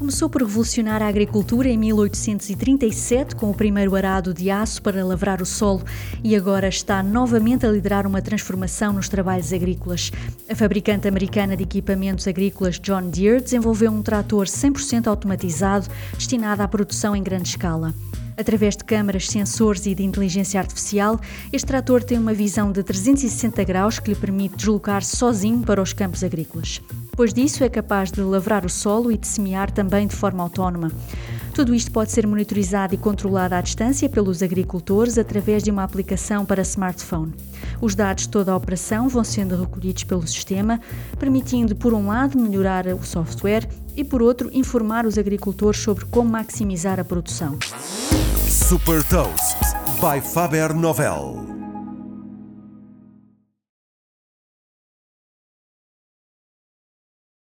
Começou por revolucionar a agricultura em 1837 com o primeiro arado de aço para lavrar o solo e agora está novamente a liderar uma transformação nos trabalhos agrícolas. A fabricante americana de equipamentos agrícolas John Deere desenvolveu um trator 100% automatizado destinado à produção em grande escala. Através de câmaras, sensores e de inteligência artificial, este trator tem uma visão de 360 graus que lhe permite deslocar-se sozinho para os campos agrícolas. Depois disso, é capaz de lavrar o solo e de semear também de forma autónoma. Tudo isto pode ser monitorizado e controlado à distância pelos agricultores através de uma aplicação para smartphone. Os dados de toda a operação vão sendo recolhidos pelo sistema, permitindo, por um lado, melhorar o software e, por outro, informar os agricultores sobre como maximizar a produção. Super Toast by Faber Novel.